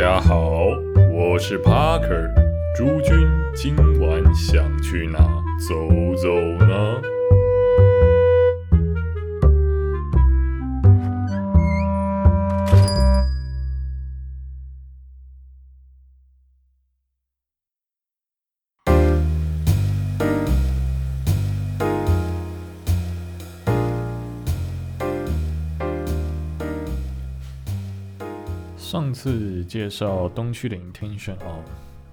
大家好，我是 Parker。诸君今晚想去哪走走呢？上次介绍东区的 Intention 哦，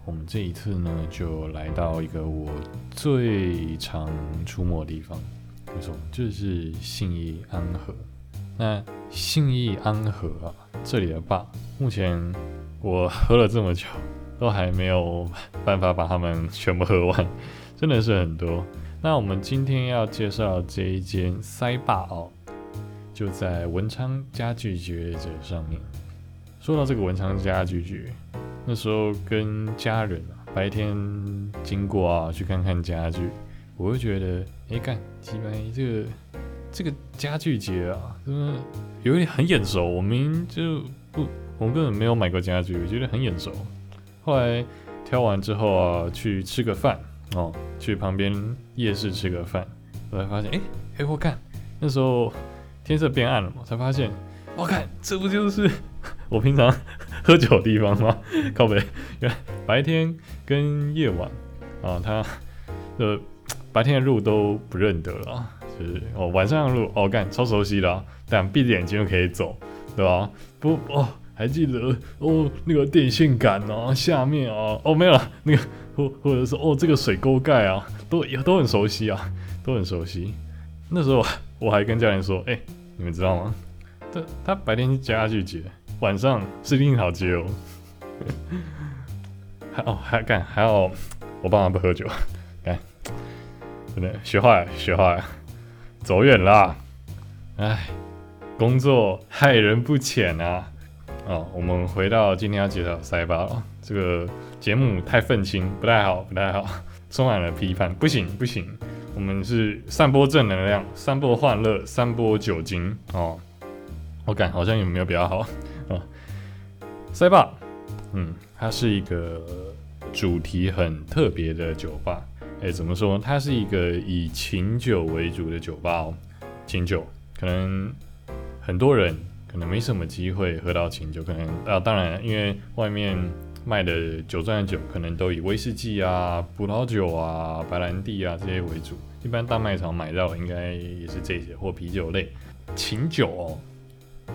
我们这一次呢就来到一个我最常出没的地方，没错，就是信义安和。那信义安和啊，这里的坝，目前我喝了这么久，都还没有办法把它们全部喝完，真的是很多。那我们今天要介绍这一间塞坝哦，就在文昌家具节者上面。说到这个文昌家具局，那时候跟家人啊，白天经过啊，去看看家具，我会觉得，哎，看，鸡白这个这个家具节啊，真的有点很眼熟。我们就不，我们根本没有买过家具，我觉得很眼熟。后来挑完之后啊，去吃个饭哦，去旁边夜市吃个饭，我才发现，哎哎，我看那时候天色变暗了嘛，才发现，我看这不就是。我平常喝酒的地方吗？靠北，原来白天跟夜晚啊，他的白天的路都不认得了，就是哦晚上的路哦干超熟悉的，啊但闭着眼睛就可以走，对吧？不哦，还记得哦那个电线杆啊，下面啊哦没有了，那个或或者是哦这个水沟盖啊，都也都很熟悉啊，都很熟悉。那时候我还跟家人说，哎，你们知道吗？他他白天家具节。晚上是另一条街哦，还哦还干还要我爸妈不喝酒，干真的学坏学坏，走远了，哎，工作害人不浅啊！哦，我们回到今天要介绍塞巴了，这个节目太愤青，不太好不太好，充满了批判，不行不行，我们是散播正能量，散播欢乐，散播酒精。哦。我感好像也没有比较好。啊，塞巴，嗯，它是一个主题很特别的酒吧。哎，怎么说？它是一个以琴酒为主的酒吧哦。琴酒，可能很多人可能没什么机会喝到琴酒，可能啊，当然，因为外面卖的酒庄的酒，可能都以威士忌啊、葡萄酒啊、白兰地啊这些为主。一般大卖场买到应该也是这些或啤酒类。琴酒哦。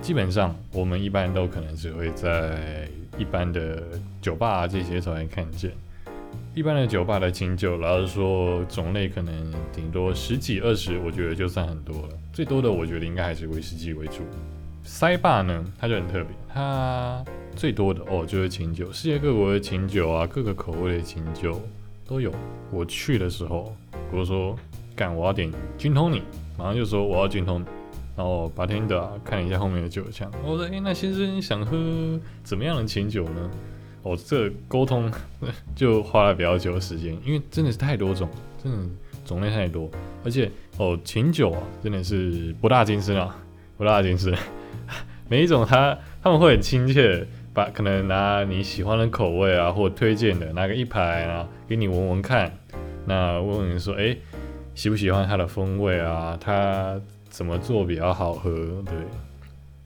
基本上，我们一般都可能只会在一般的酒吧这些才会看见。一般的酒吧的清酒，老实说，种类可能顶多十几二十，我觉得就算很多了。最多的，我觉得应该还是威士忌为主。塞霸呢，它就很特别，它最多的哦就是清酒，世界各国的清酒啊，各个口味的清酒都有。我去的时候，我说干，我要点金通你，马上就说我要金通。然后白天的看一下后面的酒箱，我说：“哎，那先生想喝怎么样的琴酒呢？”哦，这沟通 就花了比较久的时间，因为真的是太多种，真的种类太多，而且哦，琴酒啊，真的是不大精深啊，不大精深。每一种他他们会很亲切，把可能拿你喜欢的口味啊，或推荐的拿个一排啊，给你闻闻看，那问问你说：“哎，喜不喜欢它的风味啊？它。”怎么做比较好喝？对，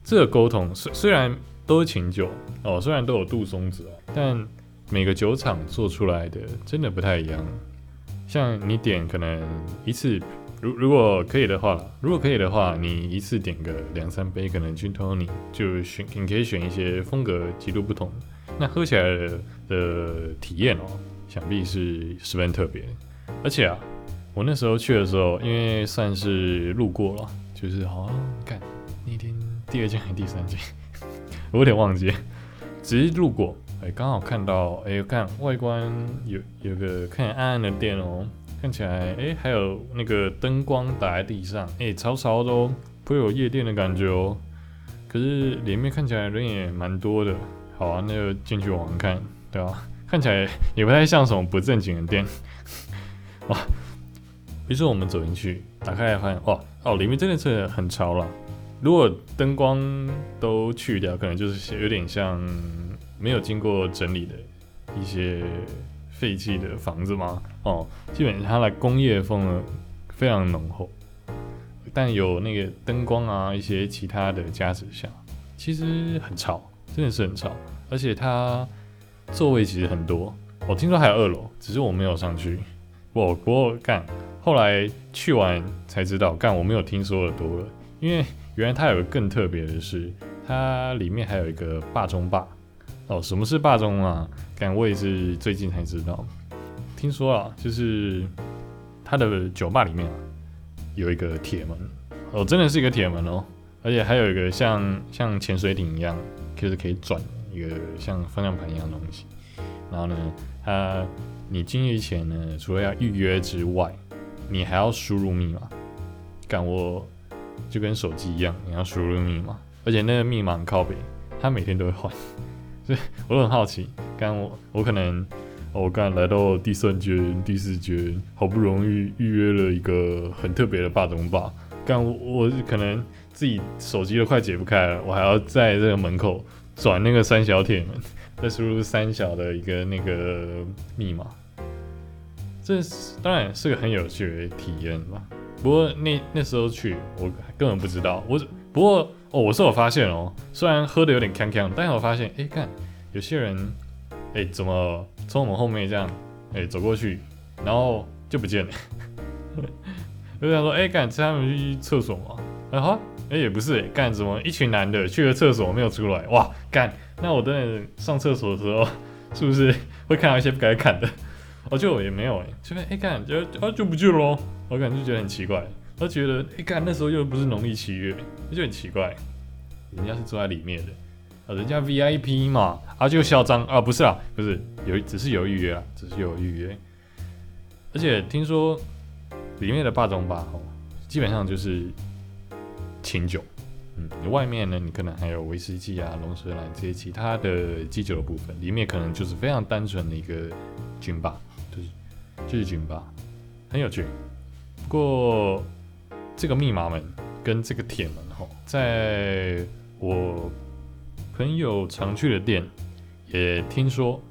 这个沟通虽虽然都是琴酒哦，虽然都有杜松子，但每个酒厂做出来的真的不太一样。像你点可能一次，如如果可以的话，如果可以的话，你一次点个两三杯，可能君托你就选，你可以选一些风格极度不同，那喝起来的体验哦，想必是十分特别。而且啊。我那时候去的时候，因为算是路过了，就是好像看那天第二件还是第三件，我有点忘记，只是路过，哎，刚好看到，哎，看外观有有个看暗暗的店哦，看起来，哎，还有那个灯光打在地上，哎，潮潮的哦，不会有夜店的感觉哦。可是里面看起来人也蛮多的，好啊，那就进去玩看，对吧？看起来也不太像什么不正经的店，哇。于是我们走进去，打开来发现，哇哦，里面真的是很潮了。如果灯光都去掉，可能就是有点像没有经过整理的一些废弃的房子吗？哦，基本上它的工业风呢非常浓厚，但有那个灯光啊一些其他的加持下，其实很潮，真的是很潮，而且它座位其实很多，我听说还有二楼，只是我没有上去。我不过干，后来去完才知道，干我没有听说的多了，因为原来它有个更特别的是，它里面还有一个霸中霸。哦，什么是霸中啊？干我也是最近才知道，听说啊，就是它的酒吧里面啊有一个铁门，哦，真的是一个铁门哦，而且还有一个像像潜水艇一样，就是可以转一个像方向盘一样的东西，然后呢，它。你进去前呢，除了要预约之外，你还要输入密码。干我就跟手机一样，你要输入密码，而且那个密码很靠北，他每天都会换，所以我都很好奇。干我我可能我刚来到第三间、第四间，好不容易预约了一个很特别的霸中霸，干我我可能自己手机都快解不开了，我还要在这个门口转那个三小铁门。再输入三小的一个那个密码，这当然是个很有趣的体验吧。不过那那时候去，我根本不知道。我不过哦，我是有发现哦，虽然喝的有点康康，但是我发现，哎，看有些人，哎，怎么从我们后面这样，哎，走过去，然后就不见了。就想说，哎，干，他们去厕所吗？哎哈，哎也不是，干什么？一群男的去了厕所没有出来，哇，干。那我等等上厕所的时候，是不是会看到一些不该看的？哦，就也没有哎，这边哎看就啊就不去喽。我感觉就觉得很奇怪，我觉得哎看那时候又不是农历七月，就很奇怪。人家是坐在里面的啊，人家 VIP 嘛，啊就嚣张啊，不是啊，不是有只是有预约啊，只是有预约。而且听说里面的霸中霸哦，基本上就是清酒。嗯，你外面呢，你可能还有威士忌啊、龙舌兰这些其他的基酒的部分，里面可能就是非常单纯的一个军吧，就是就是军吧，很有趣。不过这个密码门跟这个铁门吼，在我朋友常去的店，也听说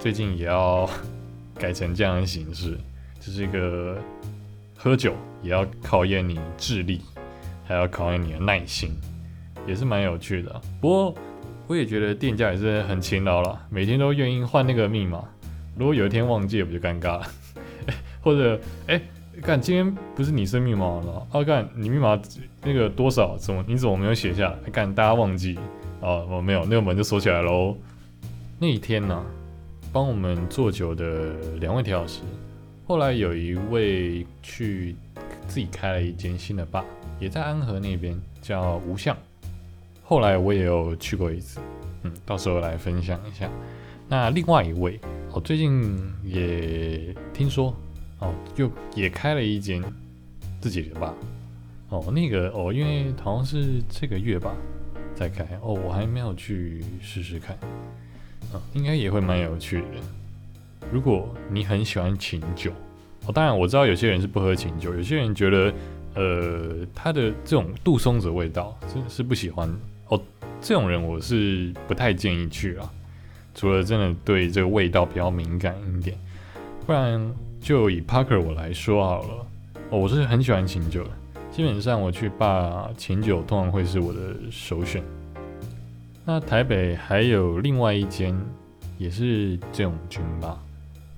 最近也要 改成这样的形式，就是一个喝酒也要考验你智力。还要考验你的耐心，也是蛮有趣的。不过我也觉得店家也是很勤劳了，每天都愿意换那个密码。如果有一天忘记，不就尴尬了？或者，哎，干，今天不是你设密码了？啊，干，你密码那个多少？怎么你怎么没有写下来？干，大家忘记哦，我没有，那个门就锁起来喽。那一天呢，帮我们做酒的两位调酒师，后来有一位去自己开了一间新的吧。也在安和那边叫无相，后来我也有去过一次，嗯，到时候来分享一下。那另外一位，我最近也听说，哦，就也开了一间自己的吧，哦，那个哦，因为好像是这个月吧在开，哦，我还没有去试试看，啊，应该也会蛮有趣的。如果你很喜欢琴酒，哦，当然我知道有些人是不喝琴酒，有些人觉得。呃，它的这种杜松子味道真的是不喜欢哦。这种人我是不太建议去啊，除了真的对这个味道比较敏感一点，不然就以 Parker 我来说好了。哦，我是很喜欢琴酒的，基本上我去把琴酒通常会是我的首选。那台北还有另外一间也是这种军吧，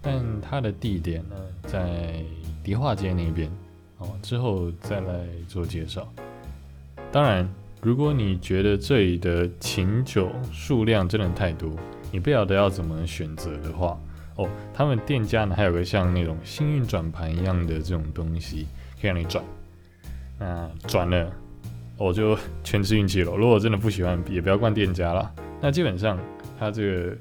但它的地点呢在迪化街那边。哦之后再来做介绍。当然，如果你觉得这里的琴酒数量真的太多，你不晓得要怎么选择的话，哦，他们店家呢还有个像那种幸运转盘一样的这种东西，可以让你转。那转了，我就全是运气了。如果真的不喜欢，也不要怪店家了。那基本上，它这个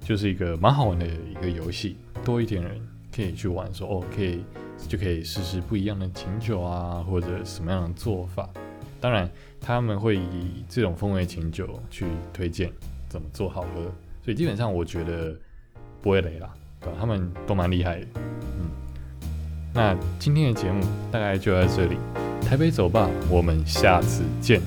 就是一个蛮好玩的一个游戏，多一点人可以去玩，说哦可以。就可以试试不一样的琴酒啊，或者什么样的做法。当然，他们会以这种风味琴酒去推荐怎么做好喝，所以基本上我觉得不会雷啦，对吧？他们都蛮厉害的。嗯，那今天的节目大概就到这里，台北走吧，我们下次见。